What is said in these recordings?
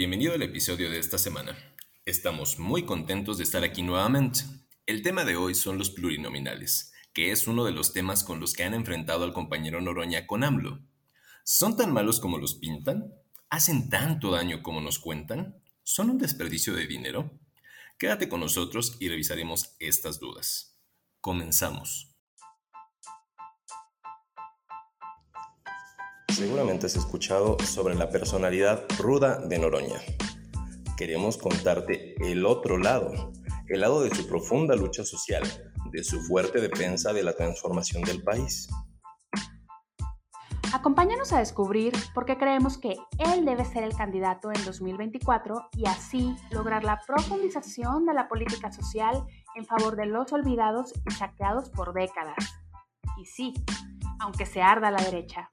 Bienvenido al episodio de esta semana. Estamos muy contentos de estar aquí nuevamente. El tema de hoy son los plurinominales, que es uno de los temas con los que han enfrentado al compañero Noroña con AMLO. ¿Son tan malos como los pintan? ¿Hacen tanto daño como nos cuentan? ¿Son un desperdicio de dinero? Quédate con nosotros y revisaremos estas dudas. Comenzamos. Seguramente has escuchado sobre la personalidad ruda de Noroña. Queremos contarte el otro lado, el lado de su profunda lucha social, de su fuerte defensa de la transformación del país. Acompáñanos a descubrir por qué creemos que él debe ser el candidato en 2024 y así lograr la profundización de la política social en favor de los olvidados y saqueados por décadas. Y sí, aunque se arda la derecha.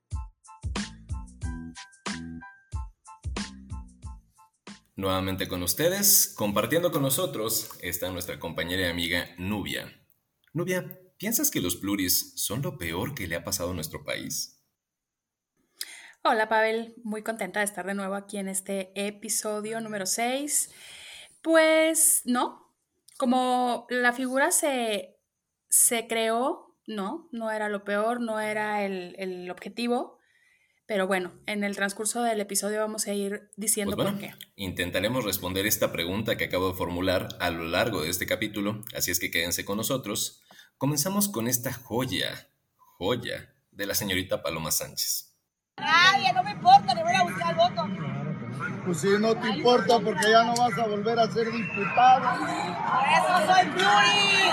Nuevamente con ustedes, compartiendo con nosotros, está nuestra compañera y amiga Nubia. Nubia, ¿piensas que los pluris son lo peor que le ha pasado a nuestro país? Hola Pavel, muy contenta de estar de nuevo aquí en este episodio número 6. Pues no, como la figura se, se creó, no, no era lo peor, no era el, el objetivo, pero bueno, en el transcurso del episodio vamos a ir diciendo pues por qué. Intentaremos responder esta pregunta que acabo de formular a lo largo de este capítulo, así es que quédense con nosotros. Comenzamos con esta joya, joya de la señorita Paloma Sánchez. Ay, no me importa, le voy a buscar el voto. Pues si no te importa porque ya no vas a volver a ser diputado. Por eso soy pluri.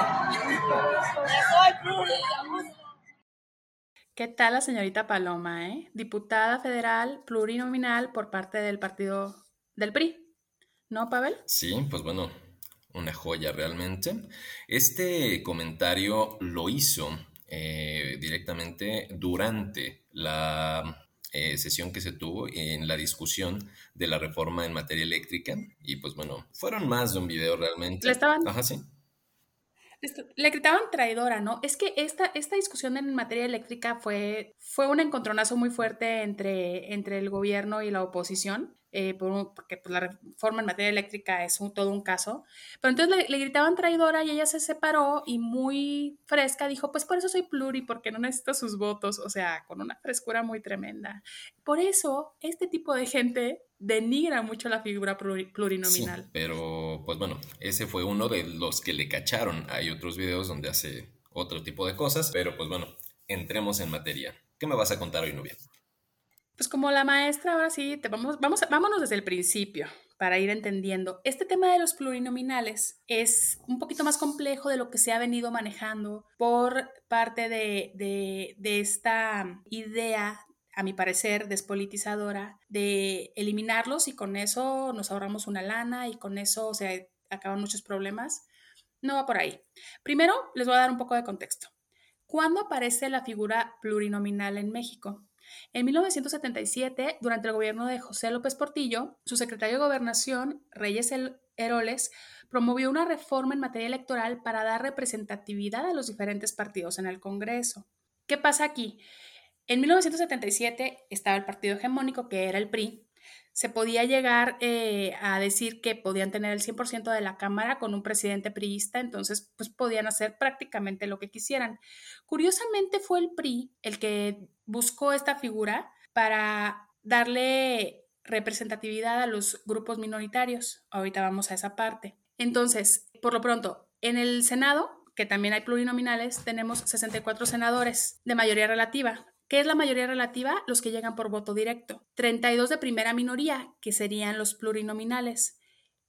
Soy pluri. ¿Qué tal la señorita Paloma, eh? Diputada federal plurinominal por parte del partido del PRI. ¿No, Pavel? Sí, pues bueno, una joya realmente. Este comentario lo hizo eh, directamente durante la eh, sesión que se tuvo en la discusión de la reforma en materia eléctrica. Y pues bueno, fueron más de un video realmente. Le estaban, Ajá, sí. Le gritaban traidora, ¿no? Es que esta, esta discusión en materia eléctrica fue, fue un encontronazo muy fuerte entre, entre el gobierno y la oposición. Eh, porque pues, la reforma en materia eléctrica es todo un caso. Pero entonces le, le, gritaban traidora y ella se separó y muy fresca dijo, pues por eso soy pluri, porque no necesito sus votos, o sea, con una frescura muy tremenda. Por eso, este tipo de gente denigra mucho la figura plurinominal. Sí, pero pues bueno, ese fue uno de los que le cacharon. Hay otros videos donde hace otro tipo de cosas, pero pues bueno, entremos en materia. ¿Qué me vas a contar hoy, Nubia? Pues como la maestra, ahora sí, te vamos, vamos, vámonos desde el principio para ir entendiendo. Este tema de los plurinominales es un poquito más complejo de lo que se ha venido manejando por parte de, de, de esta idea a mi parecer, despolitizadora, de eliminarlos y con eso nos ahorramos una lana y con eso se acaban muchos problemas. No va por ahí. Primero, les voy a dar un poco de contexto. ¿Cuándo aparece la figura plurinominal en México? En 1977, durante el gobierno de José López Portillo, su secretario de Gobernación, Reyes Heroles, promovió una reforma en materia electoral para dar representatividad a los diferentes partidos en el Congreso. ¿Qué pasa aquí? En 1977 estaba el partido hegemónico, que era el PRI. Se podía llegar eh, a decir que podían tener el 100% de la Cámara con un presidente priista, entonces pues podían hacer prácticamente lo que quisieran. Curiosamente fue el PRI el que buscó esta figura para darle representatividad a los grupos minoritarios. Ahorita vamos a esa parte. Entonces, por lo pronto, en el Senado, que también hay plurinominales, tenemos 64 senadores de mayoría relativa. ¿Qué es la mayoría relativa? Los que llegan por voto directo. 32 de primera minoría, que serían los plurinominales.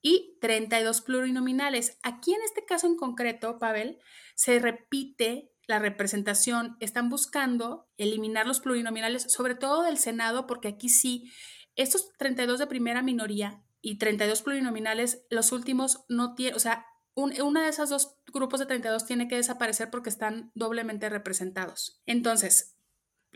Y 32 plurinominales. Aquí en este caso en concreto, Pavel, se repite la representación. Están buscando eliminar los plurinominales, sobre todo del Senado, porque aquí sí, estos 32 de primera minoría y 32 plurinominales, los últimos no tienen, o sea, una de esas dos grupos de 32 tiene que desaparecer porque están doblemente representados. Entonces,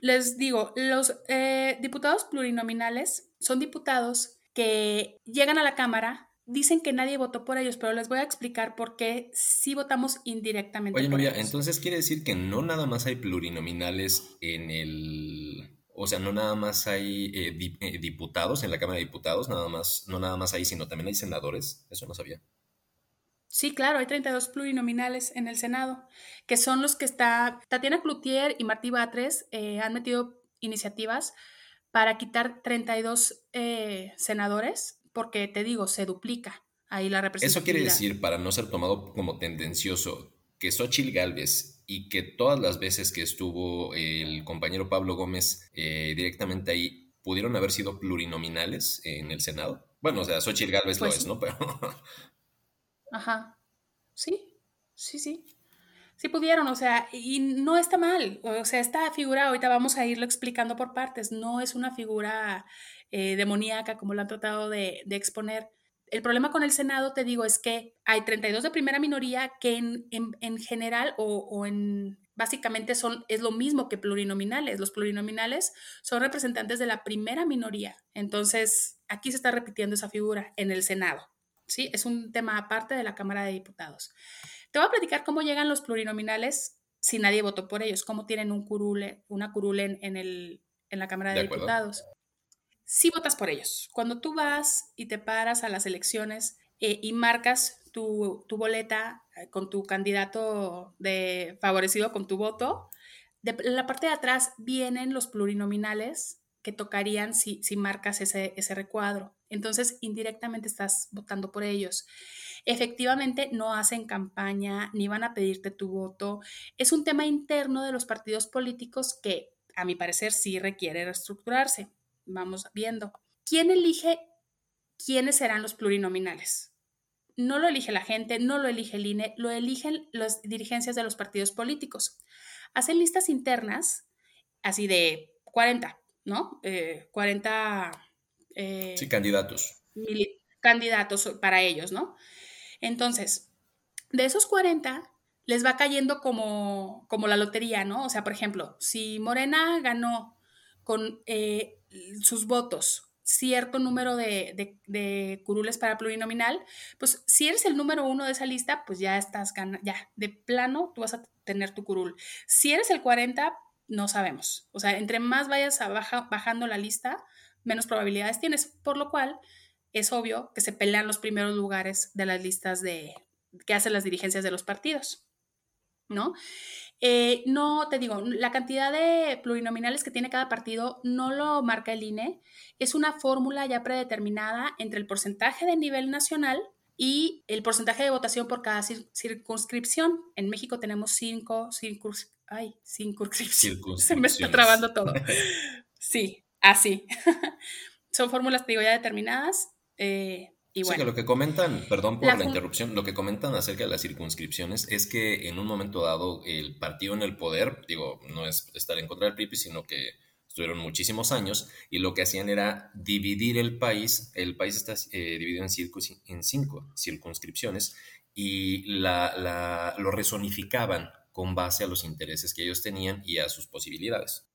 les digo, los eh, diputados plurinominales son diputados que llegan a la Cámara, dicen que nadie votó por ellos, pero les voy a explicar por qué sí votamos indirectamente. Oye, Nuria, entonces quiere decir que no nada más hay plurinominales en el O sea, no nada más hay eh, eh, diputados en la Cámara de Diputados, nada más, no nada más hay, sino también hay senadores. Eso no sabía. Sí, claro, hay 32 plurinominales en el Senado, que son los que está, Tatiana Cloutier y Martí Batres eh, han metido iniciativas para quitar 32 senadores, porque te digo, se duplica ahí la representación. Eso quiere decir, para no ser tomado como tendencioso, que Xochitl Galvez y que todas las veces que estuvo el compañero Pablo Gómez eh, directamente ahí pudieron haber sido plurinominales en el Senado. Bueno, o sea, Xochitl Galvez lo pues es, ¿no? Pero... Ajá. Sí, sí, sí. Sí pudieron, o sea, y no está mal. O sea, esta figura, ahorita vamos a irlo explicando por partes, no es una figura eh, demoníaca como lo han tratado de, de exponer el problema con el Senado, te digo, es que hay 32 de primera minoría que en, general o, en básicamente son, es lo mismo que plurinominales. Los plurinominales son representantes de la primera minoría. Entonces, aquí se está repitiendo esa figura en el Senado. ¿Sí? Es un tema aparte de la Cámara de Diputados. Te voy a platicar cómo llegan los plurinominales si nadie votó por ellos, cómo tienen un curule, una curule en, el, en la Cámara de, Diputados si votas por ellos. Cuando tú vas y te paras a las elecciones eh, y marcas tu, boleta eh, con tu candidato de favorecido con tu voto, de la parte de atrás vienen los plurinominales que tocarían si, si marcas ese, ese recuadro. Entonces, indirectamente estás votando por ellos. Efectivamente, no hacen campaña ni van a pedirte tu voto. Es un tema interno de los partidos políticos que, a mi parecer, sí requiere reestructurarse vamos viendo. ¿Quién elige quiénes serán los plurinominales? No lo elige la gente, no lo elige el INE, lo eligen las dirigencias de los partidos políticos. Hacen listas internas, así de 40, ¿no? 40... Eh, sí, candidatos. candidatos para ellos, ¿no? Entonces, de esos 40, les va cayendo como, como la lotería, ¿no? O sea, por ejemplo, si Morena ganó con eh, sus votos cierto número de, curules para plurinominal, pues si eres el número uno de esa lista, pues ya estás ganando, ya, de plano tú vas a tener tu curul. Si eres el 40, no sabemos. O sea, entre más vayas a bajando la lista, menos probabilidades tienes, por lo cual es obvio que se pelean los primeros lugares de las listas de que hacen las dirigencias de los partidos, ¿no? Eh, no, te digo, la cantidad de plurinominales que tiene cada partido no lo marca el INE. Es una fórmula ya predeterminada entre el porcentaje de nivel nacional y el porcentaje de votación por cada circunscripción. En México tenemos cinco Ay, circunscripciones. Se me está trabando todo. Sí, así. Son fórmulas, te digo, ya determinadas. Eh, sí, que lo que comentan, perdón por la, interrupción, lo que comentan acerca de las circunscripciones es que en un momento dado el partido en el poder, digo, no es estar en contra del PRI, sino que estuvieron muchísimos años y lo que hacían era dividir el país, el país está eh, dividido en, en cinco circunscripciones y la, lo resonificaban con base a los intereses que ellos tenían y a sus posibilidades.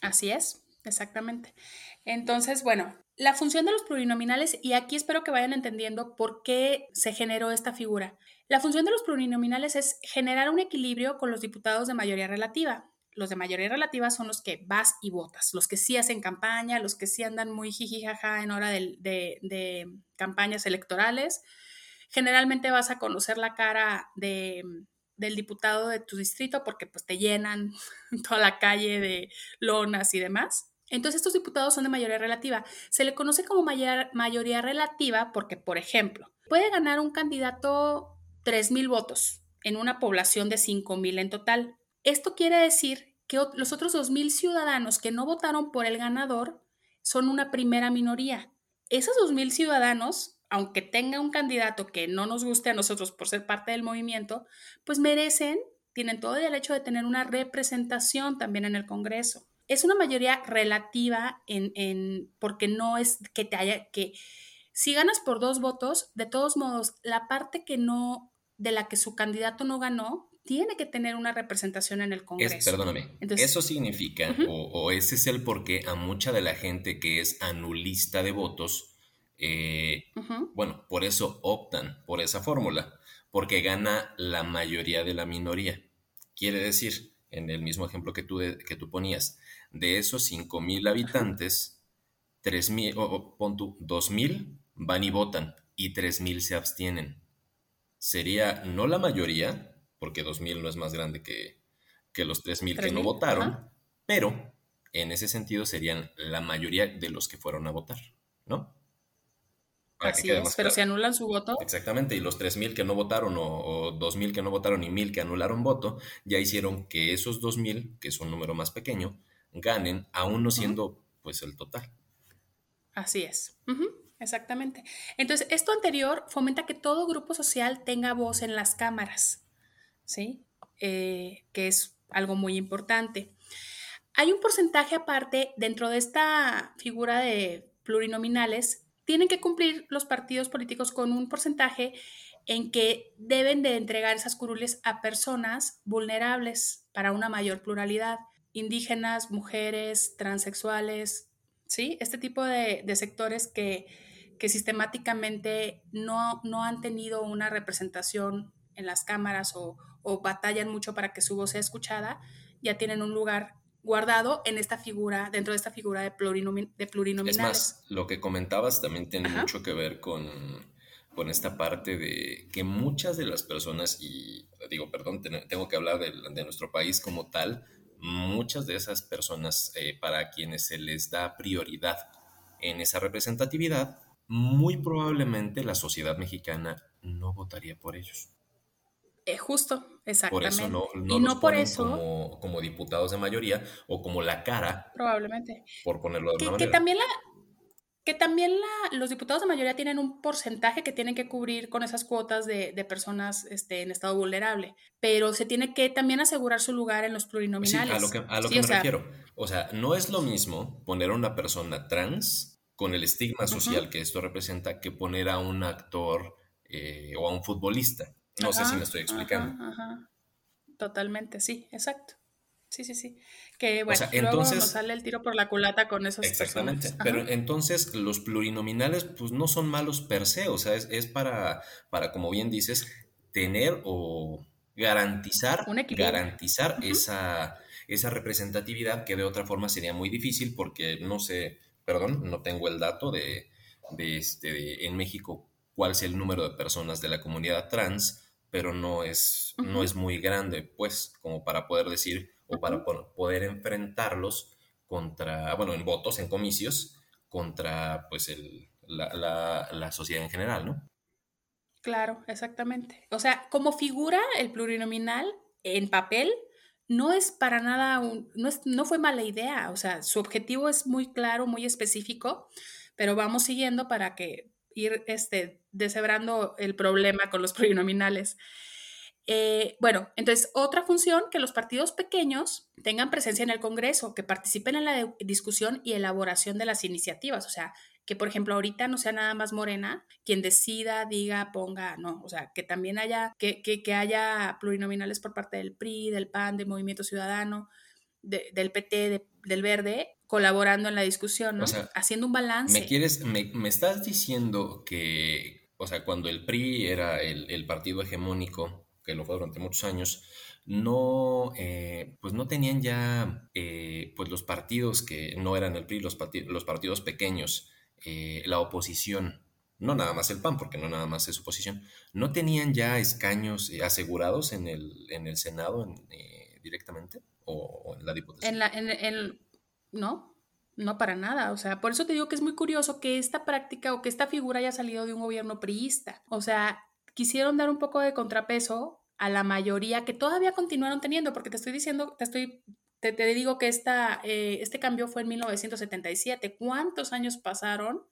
Así es, exactamente. Entonces, bueno, la función de los plurinominales, y aquí espero que vayan entendiendo por qué se generó esta figura. La función de los plurinominales es generar un equilibrio con los diputados de mayoría relativa. Los de mayoría relativa son los que vas y votas, los que sí hacen campaña, los que sí andan muy jijijaja en hora de, de campañas electorales. Generalmente vas a conocer la cara de, del diputado de tu distrito porque pues te llenan toda la calle de lonas y demás. Entonces estos diputados son de mayoría relativa. Se le conoce como mayoría relativa porque, por ejemplo, puede ganar un candidato 3.000 votos en una población de 5.000 en total. Esto quiere decir que los otros 2.000 ciudadanos que no votaron por el ganador son una primera minoría. Esos 2.000 ciudadanos, aunque tenga un candidato que no nos guste a nosotros por ser parte del movimiento, pues merecen, tienen todo el derecho de tener una representación también en el Congreso es una mayoría relativa en, porque no es que te haya, que si ganas por dos votos, de todos modos, la parte que no, de la que su candidato no ganó, tiene que tener una representación en el Congreso. perdóname, eso significa, o, ese es el porqué a mucha de la gente que es anulista de votos, eh, bueno, por eso optan por esa fórmula, porque gana la mayoría de la minoría. Quiere decir en el mismo ejemplo que tú, que tú ponías, de esos 5 mil habitantes, 3 mil, o pon tú, 2 mil van y votan y 3 mil se abstienen. Sería no la mayoría, porque 2 mil no es más grande que, que los 3 mil que no votaron, pero en ese sentido serían la mayoría de los que fueron a votar, ¿no? Así es, pero si anulan su voto. Exactamente, y los 3.000 que no votaron o, o 2.000 que no votaron y 1.000 que anularon voto, ya hicieron que esos 2.000, que es un número más pequeño, ganen, aún no siendo pues el total. Así es, exactamente. Entonces, esto anterior fomenta que todo grupo social tenga voz en las cámaras, ¿sí? Eh, que es algo muy importante. Hay un porcentaje aparte dentro de esta figura de plurinominales tienen que cumplir los partidos políticos con un porcentaje en que deben de entregar esas curules a personas vulnerables para una mayor pluralidad, indígenas, mujeres, transexuales, ¿sí? Este tipo de, sectores que, que sistemáticamente no, no, han tenido una representación en las cámaras o, o batallan mucho para que su voz sea escuchada, ya tienen un lugar guardado en esta figura, dentro de esta figura de, de plurinominales. Es más, lo que comentabas también tiene mucho que ver con, con esta parte de que muchas de las personas, y digo, perdón, tengo que hablar de, de nuestro país como tal, muchas de esas personas eh, para quienes se les da prioridad en esa representatividad, muy probablemente la sociedad mexicana no votaría por ellos. Eh, justo, exactamente. Por eso no, y no por eso como, diputados de mayoría o como la cara. Probablemente. Por ponerlo de que, una manera. Que también, la, que también la, los diputados de mayoría tienen un porcentaje que tienen que cubrir con esas cuotas de, de personas este, en estado vulnerable, pero se tiene que también asegurar su lugar en los plurinominales. Sí, a lo que, a lo que me refiero. O sea, no es lo mismo poner a una persona trans con el estigma social que esto representa que poner a un actor eh, o a un futbolista. No sé si me estoy explicando. Totalmente, sí, exacto. Sí, sí, sí. Que bueno, entonces, nos sale el tiro por la culata con esos. Exactamente. Pero entonces los plurinominales, pues no son malos per se. O sea, es, para, para, como bien dices, tener o garantizar, garantizar esa, esa representatividad que de otra forma sería muy difícil porque no sé, perdón, no tengo el dato de, de este, en México cuál es el número de personas de la comunidad trans, pero no es, no es muy grande, pues, como para poder decir o para poder enfrentarlos contra, bueno, en votos, en comicios, contra, pues, el, la, la, sociedad en general, ¿no? Claro, exactamente. O sea, como figura el plurinominal en papel, no es para nada, un, no, es, no fue mala idea, o sea, su objetivo es muy claro, muy específico, pero vamos siguiendo para que ir este, deshebrando el problema con los plurinominales. Eh, bueno, entonces otra función, que los partidos pequeños tengan presencia en el Congreso, que participen en la discusión y elaboración de las iniciativas, o sea, que por ejemplo ahorita no sea nada más Morena quien decida, diga, ponga, no, o sea, que también haya, que, que, haya plurinominales por parte del PRI, del PAN, del Movimiento Ciudadano, del PT, del Verde, colaborando en la discusión, ¿no? Haciendo un balance. ¿Me quieres, me, estás diciendo que, o sea, cuando el PRI era el, partido hegemónico, que lo fue durante muchos años, no, eh, pues no tenían ya, eh, pues los partidos que no eran el PRI, los, los partidos pequeños, eh, la oposición, no nada más el PAN, porque no nada más es oposición, no tenían ya escaños asegurados en el, en el Senado directamente o, en la. En la, en, no, no para nada. O sea, por eso te digo que es muy curioso que esta práctica o que esta figura haya salido de un gobierno priista. O sea, quisieron dar un poco de contrapeso a la mayoría que todavía continuaron teniendo, porque te estoy diciendo, te estoy, te, digo que esta, eh, este cambio fue en 1977. ¿Cuántos años pasaron?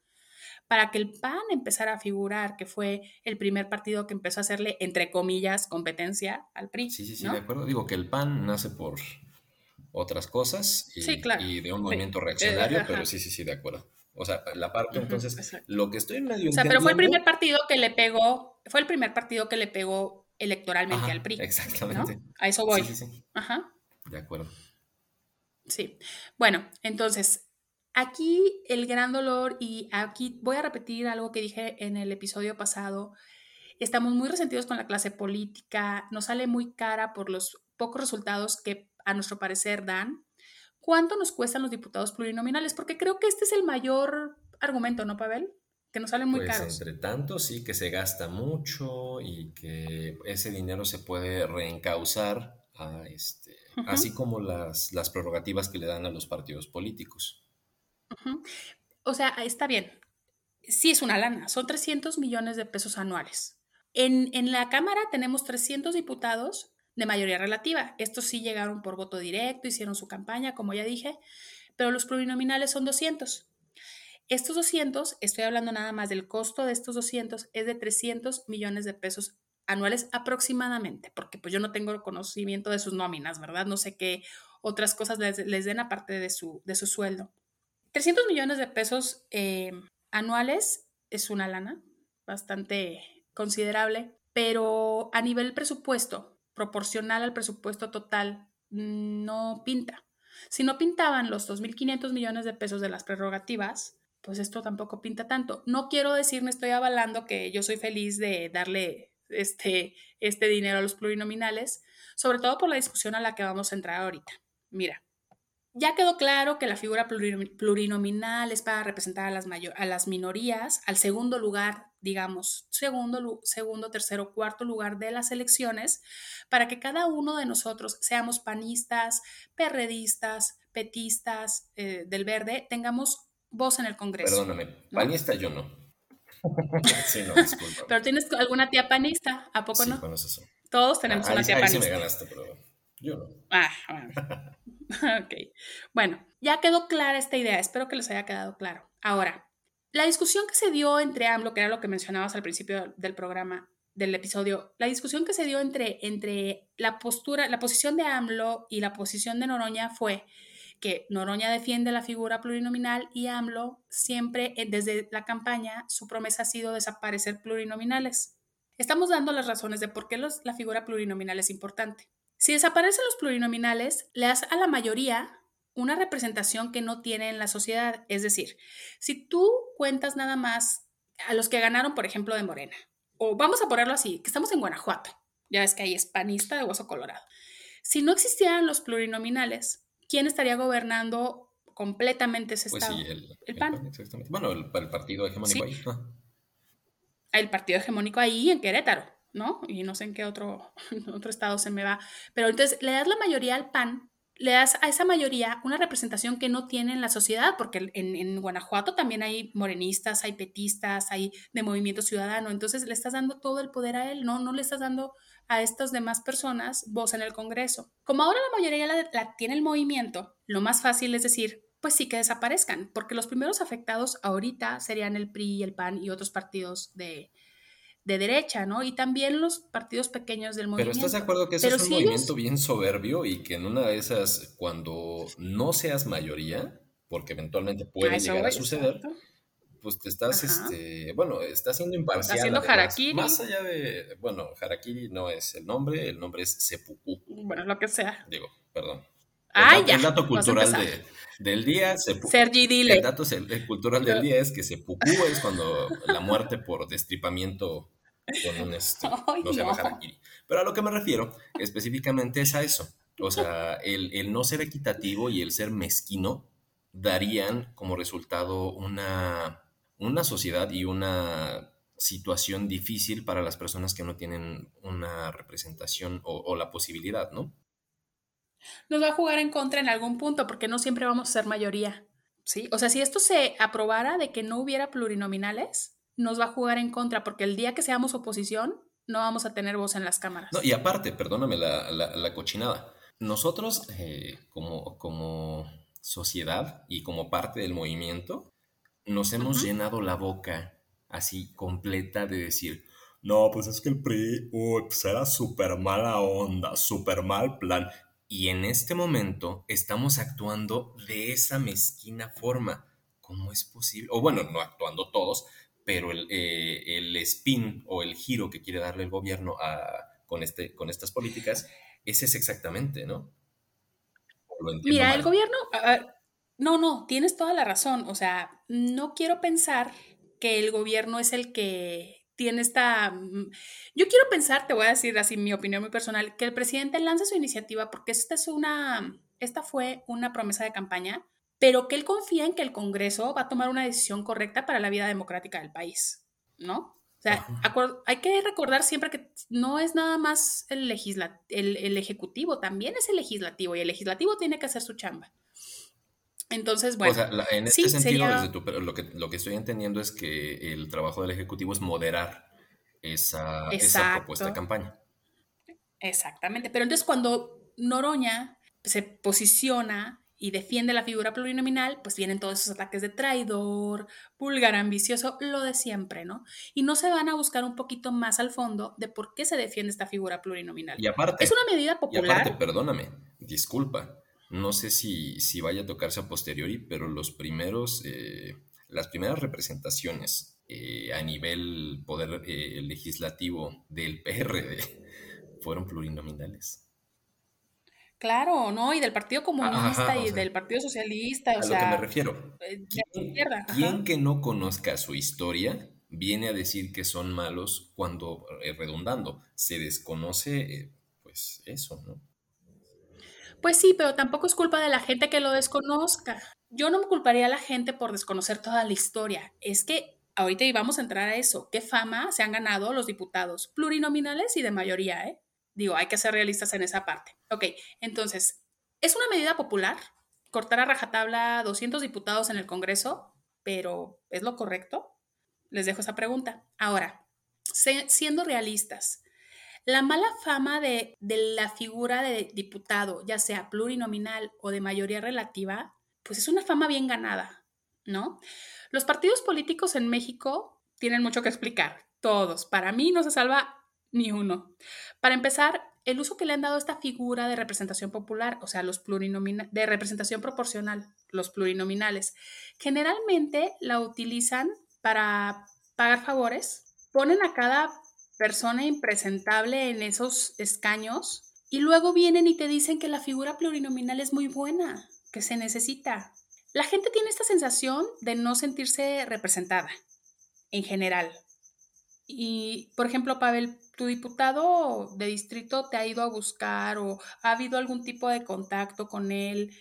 para que el PAN empezara a figurar, que fue el primer partido que empezó a hacerle, entre comillas, competencia al PRI. Sí, sí, sí, de acuerdo. Digo que el PAN nace por otras cosas y, de un movimiento reaccionario, pero sí, sí, sí, de acuerdo. O sea, la parte, entonces, lo que estoy medio O sea, pero fue el primer partido que le pegó, fue el primer partido que le pegó electoralmente al PRI. Exactamente. A eso voy. Sí, sí, sí. Ajá. De acuerdo. Sí. Bueno, entonces, aquí el gran dolor, y aquí voy a repetir algo que dije en el episodio pasado, estamos muy resentidos con la clase política, nos sale muy cara por los pocos resultados que a nuestro parecer, Dan, ¿cuánto nos cuestan los diputados plurinominales? Porque creo que este es el mayor argumento, ¿no, Pavel? Que nos salen muy Pues caros. entre tanto, sí que se gasta mucho y que ese dinero se puede reencauzar a este, así como las, las prerrogativas que le dan a los partidos políticos. O sea, está bien. Sí es una lana, son 300 millones de pesos anuales. En, en la Cámara tenemos 300 diputados de mayoría relativa. Estos sí llegaron por voto directo, hicieron su campaña, como ya dije, pero los plurinominales son 200. Estos 200, estoy hablando nada más del costo de estos 200, es de 300 millones de pesos anuales aproximadamente, porque pues yo no tengo conocimiento de sus nóminas, ¿verdad? No sé qué otras cosas les, den aparte de su, de su sueldo. 300 millones de pesos eh, anuales es una lana bastante considerable, pero a nivel presupuesto, proporcional al presupuesto total, no pinta. Si no pintaban los 2.500 millones de pesos de las prerrogativas, pues esto tampoco pinta tanto. No quiero decir, me estoy avalando que yo soy feliz de darle este, este dinero a los plurinominales, sobre todo por la discusión a la que vamos a entrar ahorita. Mira, ya quedó claro que la figura plurinominal es para representar a las, a las minorías, al segundo lugar, digamos, segundo, segundo, tercero, cuarto lugar de las elecciones, para que cada uno de nosotros, seamos panistas, perredistas, petistas eh, del verde, tengamos voz en el Congreso. Perdóname, panista yo no. sí, no, disculpa. Pero tienes alguna tía panista, ¿a poco sí, no? Con eso. Todos tenemos ah, una ahí, tía ahí panista. sí me ganaste, pero yo no. Ah, bueno. ok. Bueno, ya quedó clara esta idea. Espero que les haya quedado claro. Ahora, la discusión que se dio entre AMLO, que era lo que mencionabas al principio del programa, del episodio, la discusión que se dio entre, entre la postura, la posición de AMLO y la posición de Noroña fue que Noroña defiende la figura plurinominal y AMLO siempre, desde la campaña, su promesa ha sido desaparecer plurinominales. Estamos dando las razones de por qué los, la figura plurinominal es importante. Si desaparecen los plurinominales, le das a la mayoría una representación que no tiene en la sociedad. Es decir, si tú cuentas nada más a los que ganaron, por ejemplo, de Morena, o vamos a ponerlo así, que estamos en Guanajuato, ya ves que ahí es panista de hueso colorado. Si no existieran los plurinominales, ¿quién estaría gobernando completamente ese pues estado? Sí, el, el, PAN. el, PAN. Exactamente. Bueno, el, el partido hegemónico Sí. ahí. Ah. El partido hegemónico ahí en Querétaro. ¿no? Y no sé en qué otro, otro estado se me va. Pero entonces le das la mayoría al PAN, le das a esa mayoría una representación que no tiene en la sociedad, porque en, en, Guanajuato también hay morenistas, hay petistas, hay de movimiento ciudadano, entonces le estás dando todo el poder a él, no, no le estás dando a estas demás personas voz en el Congreso. Como ahora la mayoría la, tiene el movimiento, lo más fácil es decir, pues sí que desaparezcan, porque los primeros afectados ahorita serían el PRI, el PAN y otros partidos de, de derecha, ¿no? Y también los partidos pequeños del movimiento. Pero estás de acuerdo que eso Pero es un si movimiento ellos... bien soberbio y que en una de esas, cuando no seas mayoría, porque eventualmente puede Ah, llegar a suceder, exacto. pues te estás, Ajá. este, bueno, estás siendo imparcial. Haciendo además. harakiri. Más allá de, bueno, harakiri no es el nombre, el nombre es seppuku, Bueno, lo que sea. digo, perdón. Ah, el, dato- ya. el dato cultural de, del día, seppuku. Sergi, El dile. dato el, el cultural del día es que seppuku es cuando la muerte por destripamiento con un este, Ay, no se llama no. harakiri. Pero a lo que me refiero específicamente es a eso. O sea, el, el no ser equitativo y el ser mezquino darían como resultado una, una sociedad y una situación difícil para las personas que no tienen una representación o, o la posibilidad, ¿no? Nos va a jugar en contra en algún punto porque no siempre vamos a ser mayoría. ¿Sí? O sea, si esto se aprobara de que no hubiera plurinominales, nos va a jugar en contra porque el día que seamos oposición no vamos a tener voz en las cámaras. No, y aparte, perdóname la, la- la cochinada. Nosotros, eh, como, como sociedad y como parte del movimiento, nos hemos llenado la boca así completa de decir, no, pues es que el PRI, uy, pues era súper mala onda, súper mal plan. Y en este momento estamos actuando de esa mezquina forma. ¿Cómo es posible? O bueno, no actuando todos, pero el, eh, el spin o el giro que quiere darle el gobierno a, con, este, con estas políticas, ese es exactamente, ¿no? ¿O lo entiendo Mira, mal? el gobierno, ah, no, no, tienes toda la razón. O sea, no quiero pensar que el gobierno es el que tiene esta... mm, Yo quiero pensar, te voy a decir así mi opinión muy personal, que el presidente lanza su iniciativa porque esta es una, esta fue una promesa de campaña, pero que él confía en que el Congreso va a tomar una decisión correcta para la vida democrática del país, ¿no? O sea, hay que recordar siempre que no es nada más el, legisla el, el ejecutivo, también es el legislativo y el legislativo tiene que hacer su chamba. Entonces, bueno, o sea, la- en este sí, sentido, sería- desde tu- pero lo, que, lo que estoy entendiendo es que el trabajo del Ejecutivo es moderar esa, esa propuesta de campaña. Exactamente, pero entonces cuando Noroña se posiciona y defiende la figura plurinominal, pues vienen todos esos ataques de traidor, vulgar, ambicioso, lo de siempre, ¿no? Y no se van a buscar un poquito más al fondo de por qué se defiende esta figura plurinominal. Y aparte, Es una medida y popular. aparte, perdóname, disculpa, no sé si, si vaya a tocarse a posteriori, pero los primeros, eh, las primeras representaciones eh, a nivel poder eh, legislativo del PRD fueron plurinominales. Claro, ¿no? Y del Partido Comunista Ajá, o y sea, del Partido Socialista, A o lo que me sea, refiero. eh, de la ¿Quién, izquierda. ajá. quién que no conozca su historia viene a decir que son malos cuando, eh, redundando, se desconoce, eh, pues eso, ¿no? Pues sí, pero tampoco es culpa de la gente que lo desconozca. Yo no me culparía a la gente por desconocer toda la historia. Es que ahorita íbamos a entrar a eso. ¿Qué fama se han ganado los diputados plurinominales y de mayoría, eh? Digo, hay que ser realistas en esa parte. Ok, entonces, ¿es una medida popular cortar a rajatabla 200 diputados en el Congreso? Pero ¿es lo correcto? Les dejo esa pregunta. Ahora, siendo realistas, la mala fama de, de la figura de diputado, ya sea plurinominal o de mayoría relativa, pues es una fama bien ganada, ¿no? Los partidos políticos en México tienen mucho que explicar, todos. Para mí no se salva ni uno. Para empezar, el uso que le han dado a esta figura de representación popular, o sea, los plurinominales, de representación proporcional, los plurinominales, generalmente la utilizan para pagar favores, ponen a cada persona impresentable en esos escaños y luego vienen y te dicen que la figura plurinominal es muy buena, que se necesita. La gente tiene esta sensación de no sentirse representada en general. Y, por ejemplo, Pavel, tu diputado de distrito te ha ido a buscar o ha habido algún tipo de contacto con él,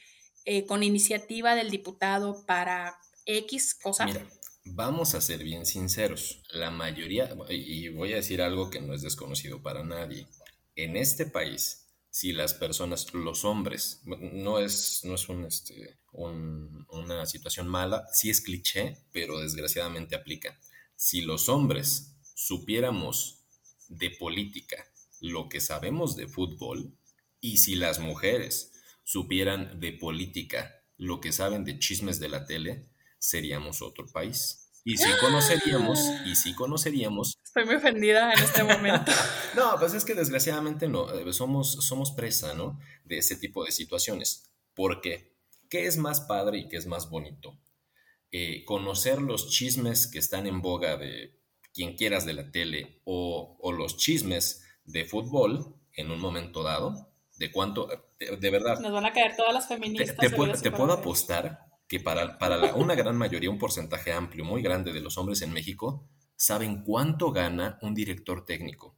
eh, con iniciativa del diputado para X cosa. Mira, vamos a ser bien sinceros. La mayoría, y voy a decir algo que no es desconocido para nadie. En este país, si las personas, los hombres, no es, no es un, este, un- una situación mala, sí es cliché, pero desgraciadamente aplica. Si los hombres supiéramos de política lo que sabemos de fútbol, y si las mujeres supieran de política lo que saben de chismes de la tele, seríamos otro país. Y sí conoceríamos, y sí conoceríamos. Estoy muy ofendida en este momento. No, pues es que desgraciadamente no, eh, somos, somos presa, ¿no? De ese tipo de situaciones. ¿Por qué? ¿Qué es más padre y qué es más bonito? Eh, conocer los chismes que están en boga de quien quieras de la tele o, o los chismes de fútbol en un momento dado, de cuánto, de, de verdad, Nos van a caer todas las te, feministas. te puedo, habidas y te puedo apostar que para, para la- una gran mayoría, un porcentaje amplio, muy grande de los hombres en México, saben cuánto gana un director técnico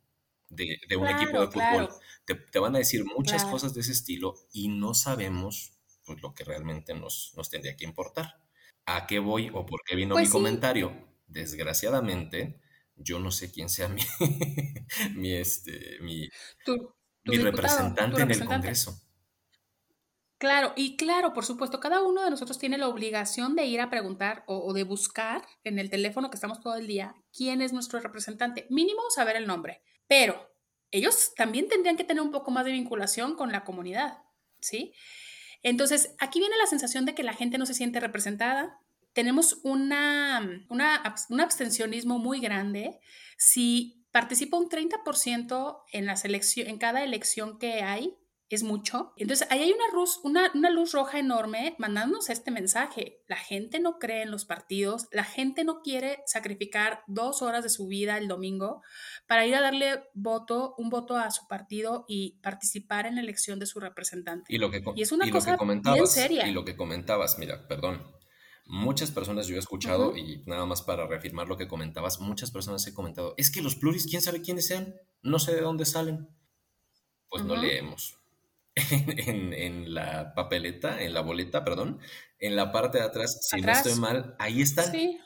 de, de un equipo de Claro, fútbol. claro. Te, te van a decir muchas Claro. cosas de ese estilo y no sabemos pues, lo que realmente nos, nos tendría que importar. ¿A qué voy o por qué vino Pues mi sí. comentario? Desgraciadamente, yo no sé quién sea mi, mi, este, mi, Tu, tu mi diputado, representante en el. Congreso. Claro, y claro, por supuesto, cada uno de nosotros tiene la obligación de ir a preguntar o, o de buscar en el teléfono que estamos todo el día quién es nuestro representante. Mínimo saber el nombre. Pero ellos también tendrían que tener un poco más de vinculación con la comunidad, ¿sí? Entonces, aquí viene la sensación de que la gente no se siente representada. Tenemos una, una un abstencionismo muy grande. Si participa un 30% en, las en cada elección que hay, es mucho. Entonces, ahí hay una luz, una, una luz roja enorme mandándonos este mensaje. La gente no cree en los partidos, la gente no quiere sacrificar dos horas de su vida el domingo para ir a darle voto, un voto a su partido y participar en la elección de su representante. Y lo que, Y es una y lo que cosa bien seria. y lo que comentabas, mira, perdón, Muchas personas yo he escuchado, y nada más para reafirmar lo que comentabas, muchas personas he comentado, es que los pluris, ¿quién sabe quiénes sean? No sé de dónde salen. Pues no leemos. en, la papeleta, en la boleta, perdón, en la parte de atrás, si no estoy mal, ahí están. Sí,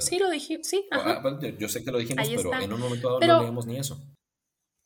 sí lo dije, sí. Ah, yo sé que lo dijimos, pero en un momento dado no leemos ni eso.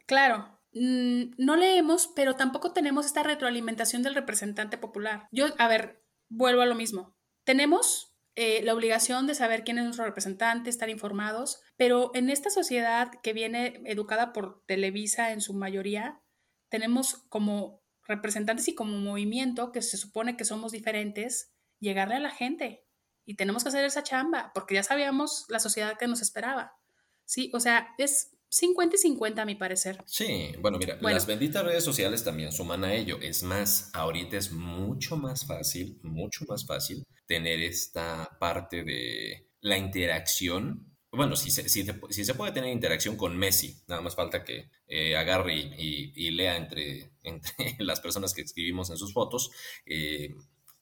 Claro, mm, no leemos, pero tampoco tenemos esta retroalimentación del representante popular. Yo, a ver, vuelvo a lo mismo. Tenemos eh, la obligación de saber quién es nuestro representante, estar informados, pero en esta sociedad que viene educada por Televisa en su mayoría, tenemos como representantes y como movimiento que se supone que somos diferentes, llegarle a la gente y tenemos que hacer esa chamba porque ya sabíamos la sociedad que nos esperaba. Sí, o sea, es 50 y 50 a mi parecer. Sí, bueno, mira, las benditas redes sociales también suman a ello. Es más, ahorita es mucho más fácil, mucho más fácil tener esta parte de la interacción. Bueno, si se, si, se puede tener interacción con Messi, nada más falta que eh, agarre y, lea entre, entre las personas que escribimos en sus fotos. Eh,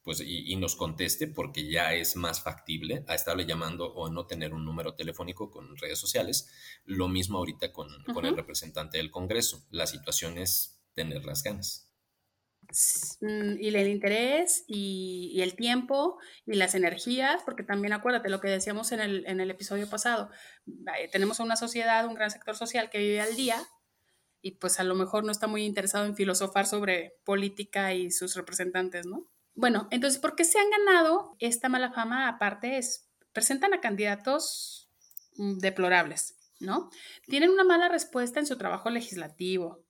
pues y, nos conteste porque ya es más factible a estarle llamando o no tener un número telefónico con redes sociales. Lo mismo ahorita con, con el representante del Congreso. La situación es tener las ganas. Mm, y el interés y, el tiempo y las energías, porque también acuérdate lo que decíamos en el, en el episodio pasado, tenemos una sociedad, un gran sector social que vive al día y pues a lo mejor no está muy interesado en filosofar sobre política y sus representantes, ¿no? Bueno, entonces, ¿por qué se han ganado esta mala fama? Aparte, es, presentan a candidatos mm, deplorables, ¿no? Tienen una mala respuesta en su trabajo legislativo.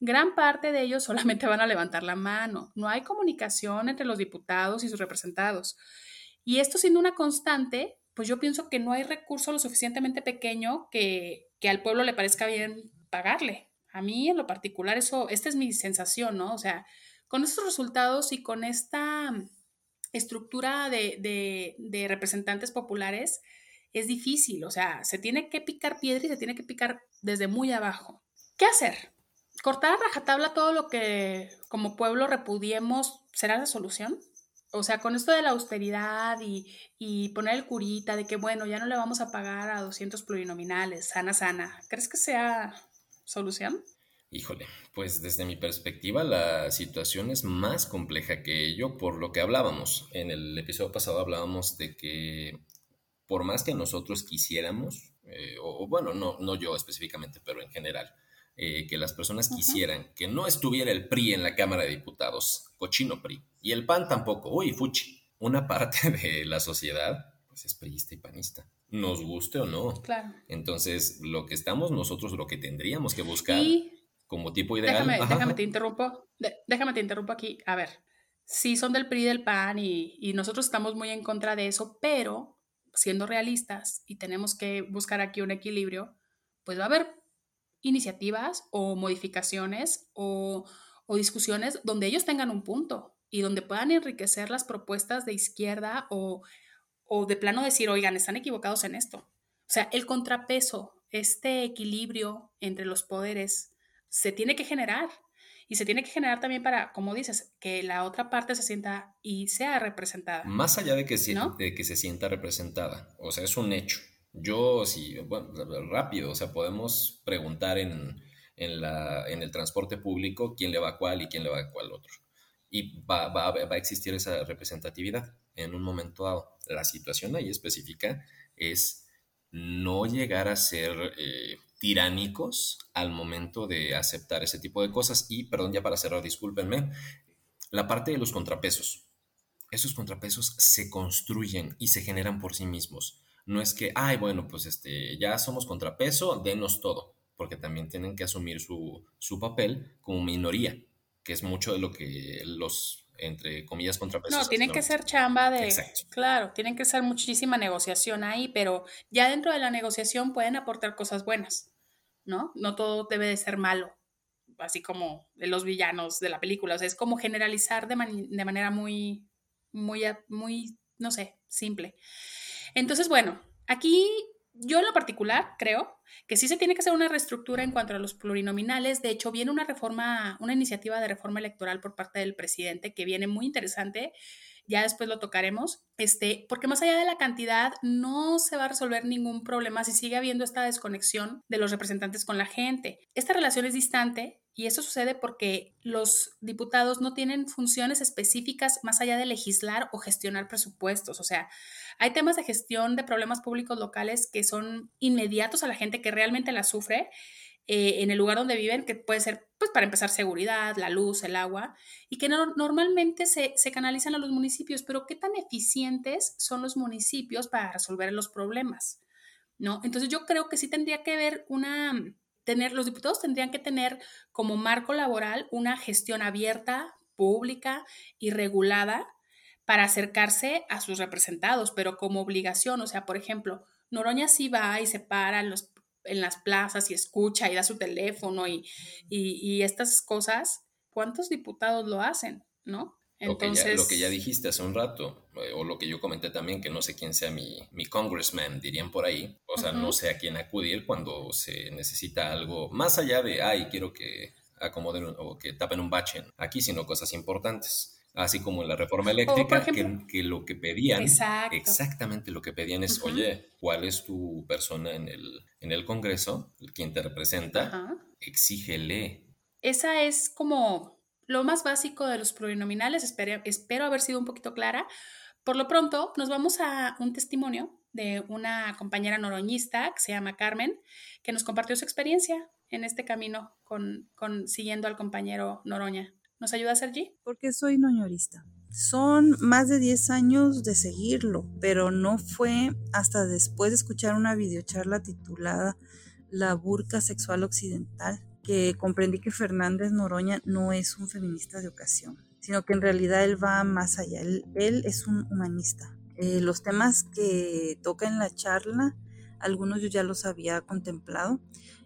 Gran parte de ellos solamente van a levantar la mano. No hay comunicación entre los diputados y sus representados. Y esto siendo una constante, pues yo pienso que no hay recurso lo suficientemente pequeño que, que al pueblo le parezca bien pagarle. A mí en lo particular, eso, esta es mi sensación, ¿no? O sea, con estos resultados y con esta estructura de, representantes populares, es difícil, o sea, se tiene que picar piedra y se tiene que picar desde muy abajo. ¿Qué hacer? ¿Cortar a rajatabla todo lo que como pueblo repudiemos será la solución? O sea, con esto de la austeridad y, y, poner el curita de que, bueno, ya no le vamos a pagar a 200 plurinominales, sana, sana, ¿crees que sea solución? Híjole, pues desde mi perspectiva la situación es más compleja que ello por lo que hablábamos. En el episodio pasado hablábamos de que por más que nosotros quisiéramos, eh, o, bueno, no, no yo específicamente, pero en general, eh, que las personas quisieran que no estuviera el PRI en la Cámara de Diputados, cochino PRI, y el PAN tampoco, uy, fuchi, una parte de la sociedad pues es priista y panista, nos guste o no. Claro. Entonces, lo que estamos nosotros, lo que tendríamos que buscar como tipo ideal. Déjame, déjame te interrumpo. déjame te interrumpo aquí. A ver, sí son del PRI y del PAN y, y nosotros estamos muy en contra de eso, pero siendo realistas y tenemos que buscar aquí un equilibrio, pues va a haber iniciativas o modificaciones o, o, discusiones donde ellos tengan un punto y donde puedan enriquecer las propuestas de izquierda o, o de plano decir, oigan, están equivocados en esto. O sea, el contrapeso, este equilibrio entre los poderes se tiene que generar. Y se tiene que generar también para, como dices, que la otra parte se sienta y sea representada. Más allá de que, se, de que se sienta representada. O sea, es un hecho. Yo, sí, bueno, rápido, o sea, podemos preguntar en, en, la, en el transporte público quién le va a cuál y quién le va a cuál otro. Y va, va, va a existir esa representatividad en un momento dado. La situación ahí específica es no llegar a ser eh, tiránicos al momento de aceptar ese tipo de cosas. Y, perdón, ya para cerrar, discúlpenme, la parte de los contrapesos. Esos contrapesos se construyen y se generan por sí mismos. No es que, ay, bueno, pues este, ya somos contrapeso, denos todo, porque también tienen que asumir su, su papel como minoría, que es mucho de lo que los entre comillas contrapesos. No, tienen que ser chamba de... Claro, tienen que ser muchísima negociación ahí, pero ya dentro de la negociación pueden aportar cosas buenas. ¿no? No todo debe de ser malo, así como de los villanos de la película. O sea, es como generalizar de, manera muy, muy, muy, no sé, simple. Entonces, bueno, aquí yo en lo particular creo que sí se tiene que hacer una reestructura en cuanto a los plurinominales. De hecho, viene una reforma, una iniciativa de reforma electoral por parte del presidente que viene muy interesante ya después lo tocaremos, este, porque más allá de la cantidad no se va a resolver ningún problema si sigue habiendo esta desconexión de los representantes con la gente. Esta relación es distante y eso sucede porque los diputados no tienen funciones específicas más allá de legislar o gestionar presupuestos. O sea, hay temas de gestión de problemas públicos locales que son inmediatos a la gente que realmente la sufre eh, en el lugar donde viven, que puede ser, pues, para empezar, seguridad, la luz, el agua, y que normalmente se, se canalizan a los municipios, pero ¿qué tan eficientes son los municipios para resolver los problemas? ¿No? Entonces yo creo que sí tendría que haber una, tener, los diputados tendrían que tener como marco laboral una gestión abierta, pública y regulada para acercarse a sus representados, pero como obligación, o sea, por ejemplo, Noroña sí va y se para en las plazas y escucha y da su teléfono y, y, estas cosas, ¿cuántos diputados lo hacen? ¿No? Entonces, lo, que ya, dijiste hace un rato, eh, o lo que yo comenté también, que no sé quién sea mi, mi congressman, dirían por ahí, o sea, no sé a quién acudir cuando se necesita algo más allá de, ay, quiero que acomoden o que tapen un bache aquí, sino cosas importantes. Así como en la reforma eléctrica, que, lo que pedían, exactamente lo que pedían es, oye, ¿cuál es tu persona en el, en el Congreso, quien te representa? Exígele. Esa es como lo más básico de los plurinominales, espero, haber sido un poquito clara. Por lo pronto, nos vamos a un testimonio de una compañera noroñista que se llama Carmen, que nos compartió su experiencia en este camino con siguiendo al compañero Noroña. ¿Nos ayuda, Sergi? Porque soy noñorista. Son más de 10 años de seguirlo, pero no fue hasta después de escuchar una videocharla titulada La burca sexual occidental que comprendí que Fernández Noroña no es un feminista de ocasión, sino que en realidad él va más allá. Él, es un humanista. Eh, los temas que toca en la charla, algunos yo ya los había contemplado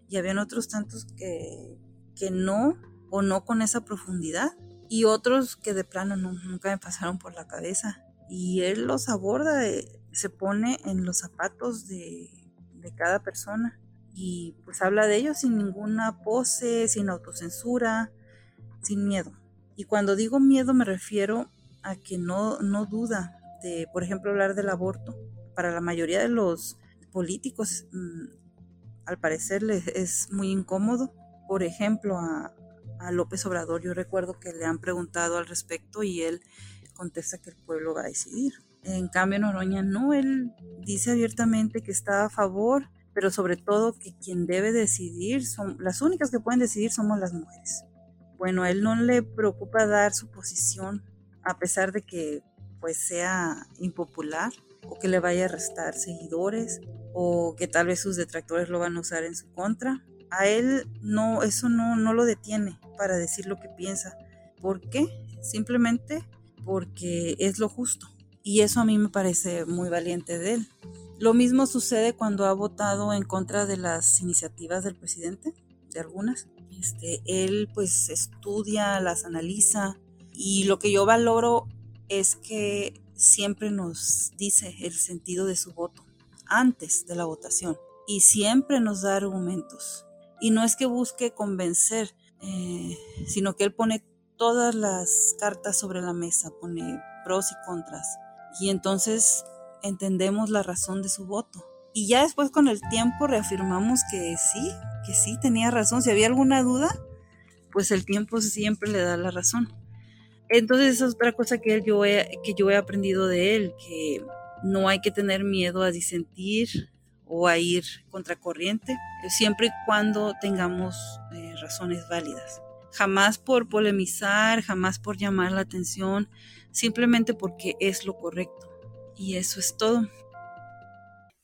y habían otros tantos que, que no, o no con esa profundidad y otros que de plano nunca me pasaron por la cabeza. Y él los aborda, eh, se pone en los zapatos de, de cada persona y pues habla de ellos sin ninguna pose, sin autocensura, sin miedo. Y cuando digo miedo me refiero a que no, no duda de, por ejemplo, hablar del aborto. Para la mayoría de los políticos, mm, al parecer les es muy incómodo. Por ejemplo, a, a López Obrador, yo recuerdo que le han preguntado al respecto y él contesta que el pueblo va a decidir. En cambio, Noroña no, él dice abiertamente que está a favor, pero sobre todo que quien debe decidir, son las únicas que pueden decidir somos las mujeres. Bueno, a él no le preocupa dar su posición a pesar de que pues sea impopular o que le vaya a restar seguidores o que tal vez sus detractores lo van a usar en su contra a él no, eso no, no lo detiene para decir lo que piensa. ¿Por qué? Simplemente porque es lo justo. Y eso a mí me parece muy valiente de él. Lo mismo sucede cuando ha votado en contra de las iniciativas del presidente, de algunas. Este, él pues estudia, las analiza y lo que yo valoro es que siempre nos dice el sentido de su voto antes de la votación y siempre nos da argumentos y no es que busque convencer, eh, sino que él pone todas las cartas sobre la mesa, pone pros y contras. Y entonces entendemos la razón de su voto. Y ya después con el tiempo reafirmamos que sí, que sí tenía razón. Si había alguna duda, pues el tiempo siempre le da la razón. Entonces esa es otra cosa que yo que yo he aprendido de él, que no hay que tener miedo a disentir, o a ir contracorriente, siempre y cuando tengamos eh, razones válidas. Jamás por polemizar, jamás por llamar la atención, simplemente porque es lo correcto. Y eso es todo.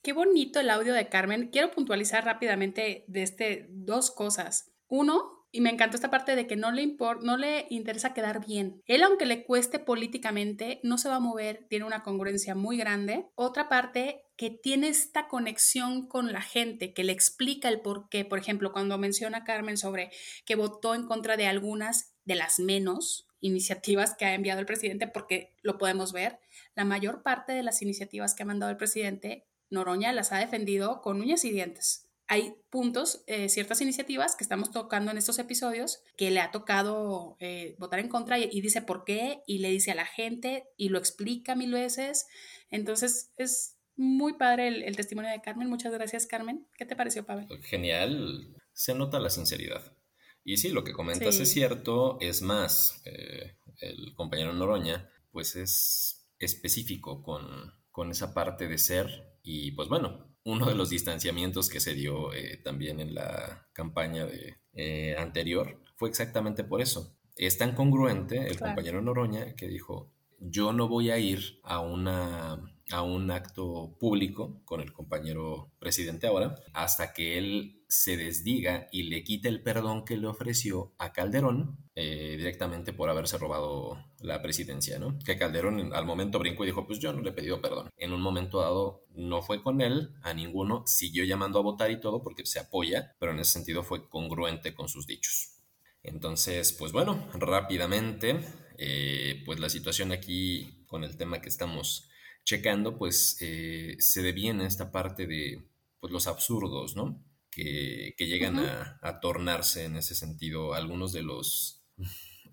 Qué bonito el audio de Carmen. Quiero puntualizar rápidamente de este dos cosas. Uno, y me encantó esta parte de que no le, no le interesa quedar bien. Él, aunque le cueste políticamente, no se va a mover, tiene una congruencia muy grande. Otra parte, que tiene esta conexión con la gente, que le explica el por qué. Por ejemplo, cuando menciona Carmen sobre que votó en contra de algunas de las menos iniciativas que ha enviado el presidente, porque lo podemos ver, la mayor parte de las iniciativas que ha mandado el presidente, Noroña las ha defendido con uñas y dientes. Hay puntos, eh, ciertas iniciativas que estamos tocando en estos episodios que le ha tocado eh, votar en contra y, dice por qué y le dice a la gente y lo explica mil veces. Entonces es muy padre el, testimonio de Carmen. Muchas gracias, Carmen. ¿Qué te pareció, Pavel? Genial. Se nota la sinceridad. Y sí, lo que comentas es cierto. Es más, eh, el compañero Noroña, pues es específico con, con esa parte de ser. Y pues bueno, uno de los distanciamientos que se dio eh, también en la campaña de, eh, anterior fue exactamente por eso. Es tan congruente el compañero Noroña que dijo, yo no voy a ir a, una, a un acto público con el compañero presidente ahora hasta que él se desdiga y le quite el perdón que le ofreció a Calderón eh, directamente por haberse robado la presidencia, ¿no? Que Calderón al momento brincó y dijo, pues yo no le he pedido perdón. En un momento dado no fue con él, a ninguno, siguió llamando a votar y todo porque se apoya, pero en ese sentido fue congruente con sus dichos. Entonces, pues bueno, rápidamente, eh, pues la situación aquí con el tema que estamos checando, pues eh, se deviene esta parte de pues, los absurdos, ¿no? Que, llegan a, a, tornarse en ese sentido algunos de los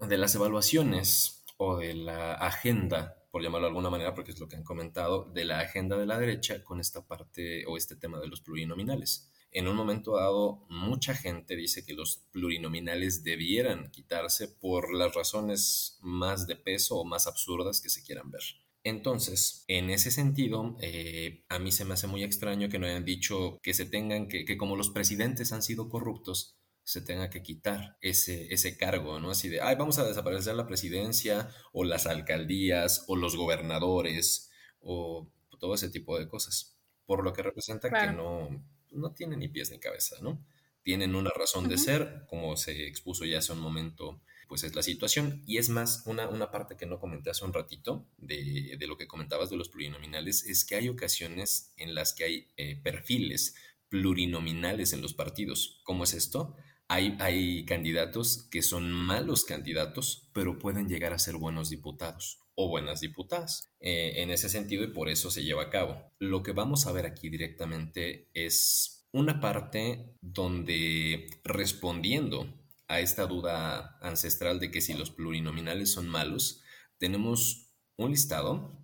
de las evaluaciones o de la agenda, por llamarlo de alguna manera, porque es lo que han comentado, de la agenda de la derecha con esta parte o este tema de los plurinominales. En un momento dado, mucha gente dice que los plurinominales debieran quitarse por las razones más de peso o más absurdas que se quieran ver. Entonces, en ese sentido, eh, a mí se me hace muy extraño que no hayan dicho que se tengan que, que como los presidentes han sido corruptos, se tenga que quitar ese, ese cargo, ¿no? Así de, ay, vamos a desaparecer la presidencia o las alcaldías o los gobernadores o todo ese tipo de cosas. Por lo que representa que no, no tienen ni pies ni cabeza, ¿no? Tienen una razón de ser, como se expuso ya hace un momento, pues es la situación. Y es más, una, una parte que no comenté hace un ratito de, de, lo que comentabas de los plurinominales, es que hay ocasiones en las que hay eh, perfiles plurinominales en los partidos. ¿Cómo es esto? Hay, candidatos que son malos candidatos, pero pueden llegar a ser buenos diputados o buenas diputadas. Eh, en ese sentido, y por eso se lleva a cabo. Lo que vamos a ver aquí directamente es una parte donde respondiendo a esta duda ancestral de que si los plurinominales son malos, tenemos un listado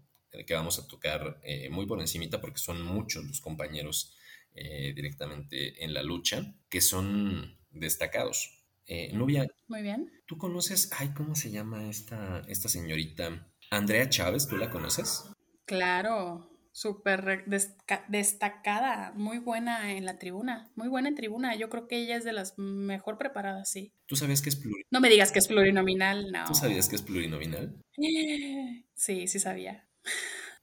que vamos a tocar eh, muy por encimita porque son muchos los compañeros eh, directamente en la lucha, que son destacados. Eh, Nubia. Muy bien. ¿Tú conoces, ay, cómo se llama esta, esta señorita? Andrea Chávez, ¿tú la conoces? Claro, súper destacada, muy buena en la tribuna, muy buena en tribuna. Yo creo que ella es de las mejor preparadas, sí. ¿Tú sabías que es plurinominal? No me digas que es plurinominal, no. ¿Tú sabías que es plurinominal? Sí, sí sabía.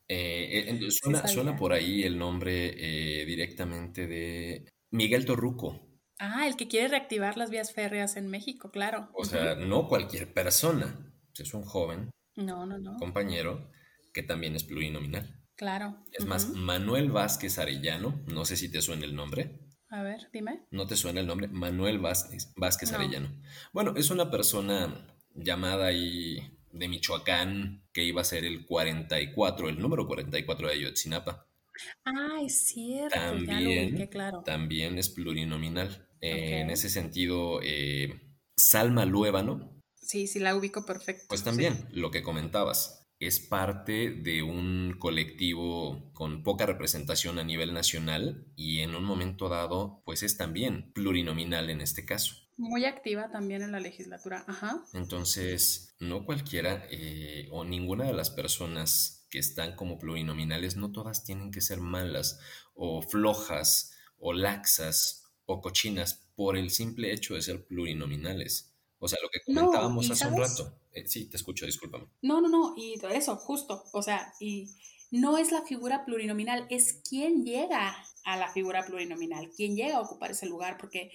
Eh, eh, suena, suena, por ahí el nombre directamente de Miguel Torruco. Ah, el que quiere reactivar las vías férreas en México, claro. O sea, no cualquier persona. Es un joven no, no, no. compañero que también es plurinominal. Claro. Es más, Manuel Vázquez Arellano, no sé si te suena el nombre. A ver, dime. ¿No te suena el nombre? Manuel Vázquez, Vázquez Arellano. Bueno, es una persona llamada ahí de Michoacán que iba a ser el 44, el número 44 de Ayotzinapa. Ah, es cierto. También, claro. también es plurinominal. Eh, en ese sentido, eh, Salma Luébano. Sí, sí, la ubico perfecto. Pues también, lo que comentabas, es parte de un colectivo con poca representación a nivel nacional y en un momento dado, pues es también plurinominal en este caso. Muy activa también en la legislatura, ajá. Entonces, no cualquiera eh, o ninguna de las personas que están como plurinominales, no todas tienen que ser malas o flojas o laxas o cochinas por el simple hecho de ser plurinominales. O sea, lo que comentábamos hace un rato. Eh, sí, te escucho, discúlpame. No, no, no, y eso, justo. O sea, y no es la figura plurinominal, es quien llega a la figura plurinominal, quien llega a ocupar ese lugar, porque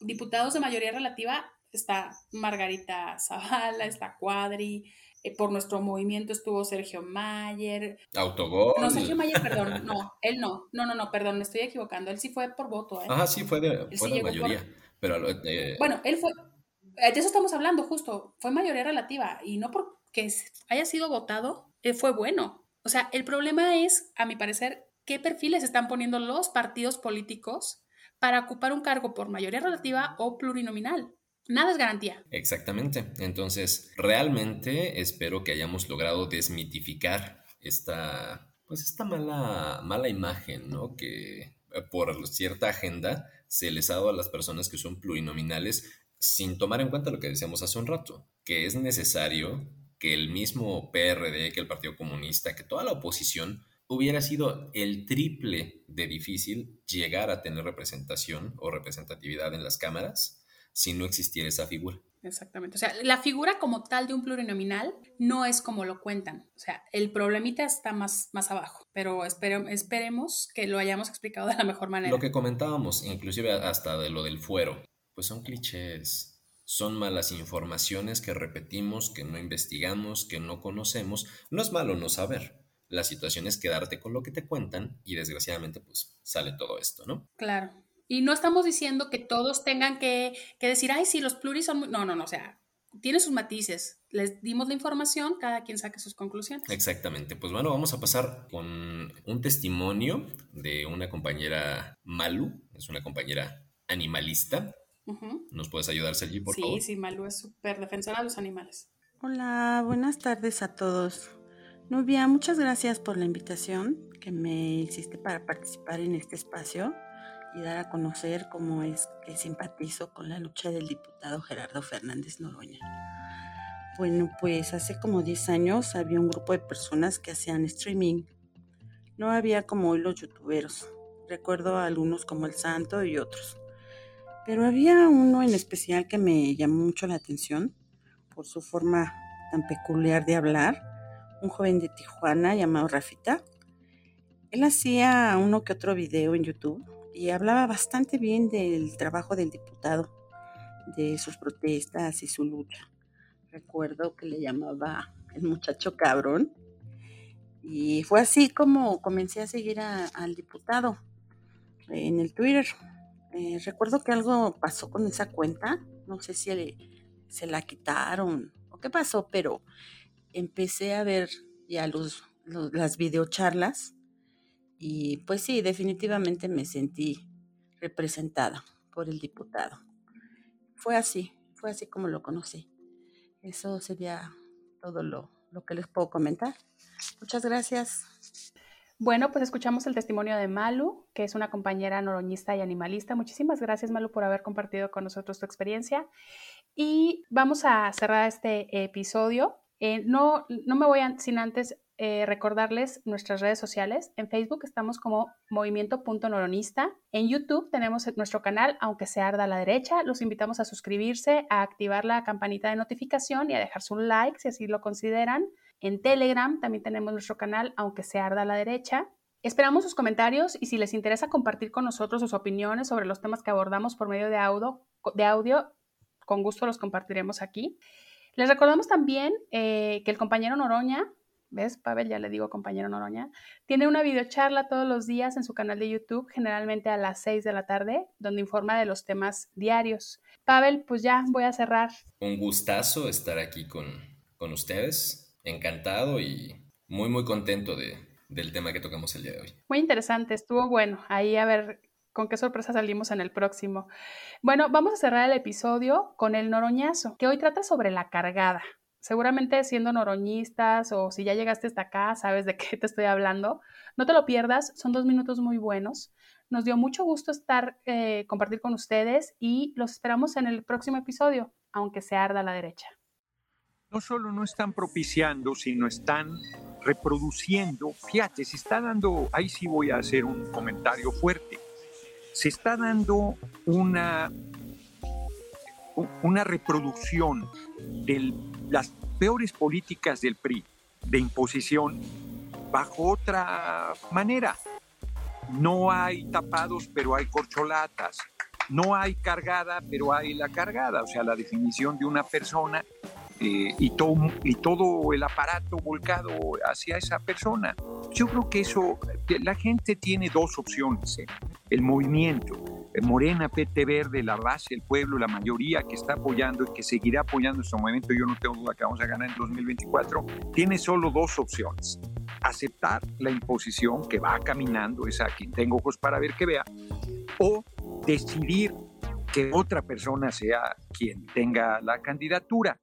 diputados de mayoría relativa está Margarita Zavala, está Cuadri, eh, por nuestro movimiento estuvo Sergio Mayer. Autogol. No, Sergio Mayer, perdón, no, él no, no, no, no, perdón, me estoy equivocando, él sí fue por voto. ¿eh? Ajá, sí, fue de, fue mayoría. Pero, eh, bueno, él fue, de eso estamos hablando justo, fue mayoría relativa y no porque haya sido votado, fue bueno. O sea, el problema es, a mi parecer, qué perfiles están poniendo los partidos políticos para ocupar un cargo por mayoría relativa o plurinominal. Nada es garantía. Exactamente. Entonces, realmente espero que hayamos logrado desmitificar esta, pues esta mala, mala imagen, ¿no? Que eh, por cierta agenda se les ha dado a las personas que son plurinominales sin tomar en cuenta lo que decíamos hace un rato, que es necesario que el mismo PRD, que el Partido Comunista, que toda la oposición hubiera sido el triple de difícil llegar a tener representación o representatividad en las cámaras si no existiera esa figura. Exactamente. O sea, la figura como tal de un plurinominal no es como lo cuentan. O sea, el problemita está más, más abajo, pero esperemos que lo hayamos explicado de la mejor manera. Lo que comentábamos, inclusive hasta de lo del fuero, pues son clichés, son malas informaciones que repetimos, que no investigamos, que no conocemos. No es malo no saber. La situación es quedarte con lo que te cuentan y desgraciadamente pues sale todo esto, ¿no? Claro. Y no estamos diciendo que todos tengan que, decir, ay, sí, los pluris son muy... No, no, no, o sea, tiene sus matices. Les dimos la información, cada quien saque sus conclusiones. Exactamente. Pues bueno, vamos a pasar con un testimonio de una compañera Malu, es una compañera animalista. ¿Nos puedes ayudar, Sergi, por favor? Sí, sí, Malu es súper defensora de los animales. Hola, buenas tardes a todos. Nubia, muchas gracias por la invitación que me hiciste para participar en este espacio y dar a conocer cómo es que simpatizo con la lucha del diputado Gerardo Fernández Noroña. Bueno, pues hace como 10 años había un grupo de personas que hacían streaming. No había como hoy los youtuberos. Recuerdo a algunos como El Santo y otros. Pero había uno en especial que me llamó mucho la atención por su forma tan peculiar de hablar. Un joven de Tijuana llamado Rafita. Él hacía uno que otro video en YouTube y hablaba bastante bien del trabajo del diputado, de sus protestas y su lucha. Recuerdo que le llamaba el muchacho cabrón y fue así como comencé a seguir al diputado en el Twitter. Eh, recuerdo que algo pasó con esa cuenta, no sé si se la quitaron o qué pasó, pero empecé a ver ya los, las videocharlas y pues sí, definitivamente me sentí representada por el diputado. Fue así, fue así como lo conocí. Eso sería todo lo, lo que les puedo comentar. Muchas gracias. Bueno, pues escuchamos el testimonio de Malu, que es una compañera noroñista y animalista. Muchísimas gracias, Malu, por haber compartido con nosotros tu experiencia. Y vamos a cerrar este episodio. Eh, no, no me voy sin antes eh, recordarles nuestras redes sociales. En Facebook estamos como movimiento.noronista. En YouTube tenemos nuestro canal, aunque se arda a la derecha. Los invitamos a suscribirse, a activar la campanita de notificación y a dejarse un like si así lo consideran. En Telegram también tenemos nuestro canal, aunque se arda a la derecha. Esperamos sus comentarios y si les interesa compartir con nosotros sus opiniones sobre los temas que abordamos por medio de audio, de audio con gusto los compartiremos aquí. Les recordamos también eh, que el compañero Noroña ¿Ves, Pavel? Ya le digo compañero Noroña. Tiene una videocharla todos los días en su canal de YouTube, generalmente a las 6 de la tarde, donde informa de los temas diarios. Pavel, pues ya voy a cerrar. Un gustazo estar aquí con, con ustedes. Encantado y muy, muy contento de, del tema que tocamos el día de hoy. Muy interesante, estuvo bueno. Ahí a ver con qué sorpresa salimos en el próximo. Bueno, vamos a cerrar el episodio con el noroñazo, que hoy trata sobre la cargada. Seguramente siendo noroñistas o si ya llegaste hasta acá, sabes de qué te estoy hablando. No te lo pierdas, son dos minutos muy buenos. Nos dio mucho gusto estar, eh, compartir con ustedes y los esperamos en el próximo episodio, aunque se arda a la derecha. No solo no están propiciando, sino están reproduciendo. Fíjate, se está dando, ahí sí voy a hacer un comentario fuerte, se está dando una, una reproducción del las peores políticas del PRI de imposición bajo otra manera. No hay tapados, pero hay corcholatas. No hay cargada, pero hay la cargada. O sea, la definición de una persona eh, y, todo, y todo el aparato volcado hacia esa persona. Yo creo que eso, la gente tiene dos opciones. ¿eh? El movimiento Morena, PT Verde, la base, el pueblo, la mayoría que está apoyando y que seguirá apoyando este movimiento, yo no tengo duda que vamos a ganar en 2024, tiene solo dos opciones. Aceptar la imposición que va caminando, esa quien tengo ojos para ver que vea, o decidir que otra persona sea quien tenga la candidatura.